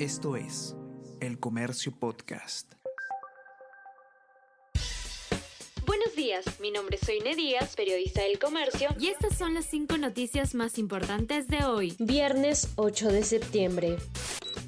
Esto es El Comercio Podcast. Buenos días, mi nombre es Soine Díaz, periodista del Comercio, y estas son las cinco noticias más importantes de hoy, viernes 8 de septiembre.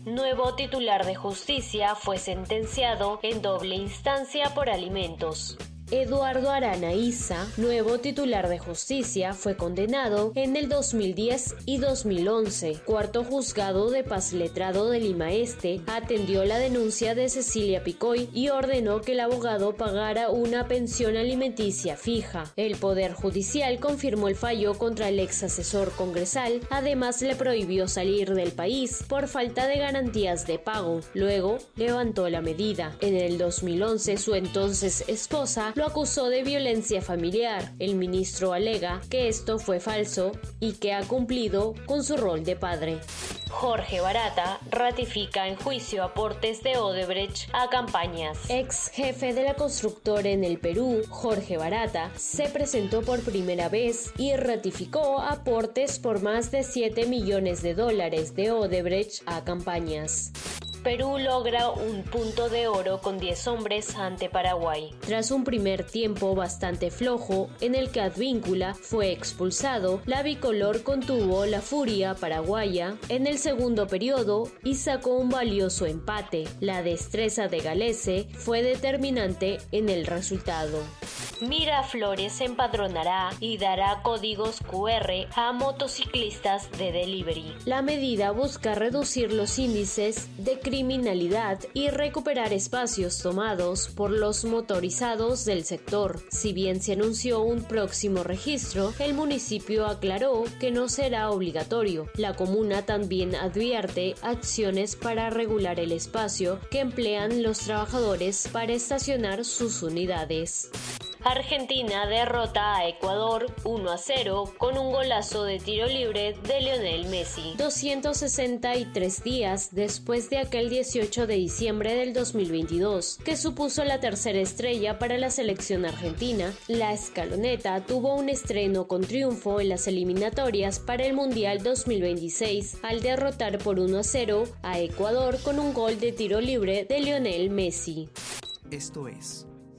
Nuevo titular de justicia fue sentenciado en doble instancia por alimentos. Eduardo Arana Isa, nuevo titular de justicia, fue condenado en el 2010 y 2011. Cuarto juzgado de paz letrado de Lima Este atendió la denuncia de Cecilia Picoy y ordenó que el abogado pagara una pensión alimenticia fija. El Poder Judicial confirmó el fallo contra el ex asesor congresal, además le prohibió salir del país por falta de garantías de pago. Luego levantó la medida. En el 2011 su entonces esposa lo acusó de violencia familiar. El ministro alega que esto fue falso y que ha cumplido con su rol de padre. Jorge Barata ratifica en juicio aportes de Odebrecht a campañas. Ex jefe de la constructora en el Perú, Jorge Barata, se presentó por primera vez y ratificó aportes por más de 7 millones de dólares de Odebrecht a campañas. Perú logra un punto de oro con 10 hombres ante Paraguay. Tras un primer tiempo bastante flojo en el que Advíncula fue expulsado, la bicolor contuvo la furia paraguaya en el segundo periodo y sacó un valioso empate. La destreza de Galese fue determinante en el resultado. Miraflores empadronará y dará códigos QR a motociclistas de delivery. La medida busca reducir los índices de criminalidad y recuperar espacios tomados por los motorizados del sector. Si bien se anunció un próximo registro, el municipio aclaró que no será obligatorio. La comuna también advierte acciones para regular el espacio que emplean los trabajadores para estacionar sus unidades. Argentina derrota a Ecuador 1 a 0 con un golazo de tiro libre de Lionel Messi. 263 días después de aquel 18 de diciembre del 2022, que supuso la tercera estrella para la selección argentina, la escaloneta tuvo un estreno con triunfo en las eliminatorias para el Mundial 2026 al derrotar por 1 a 0 a Ecuador con un gol de tiro libre de Lionel Messi. Esto es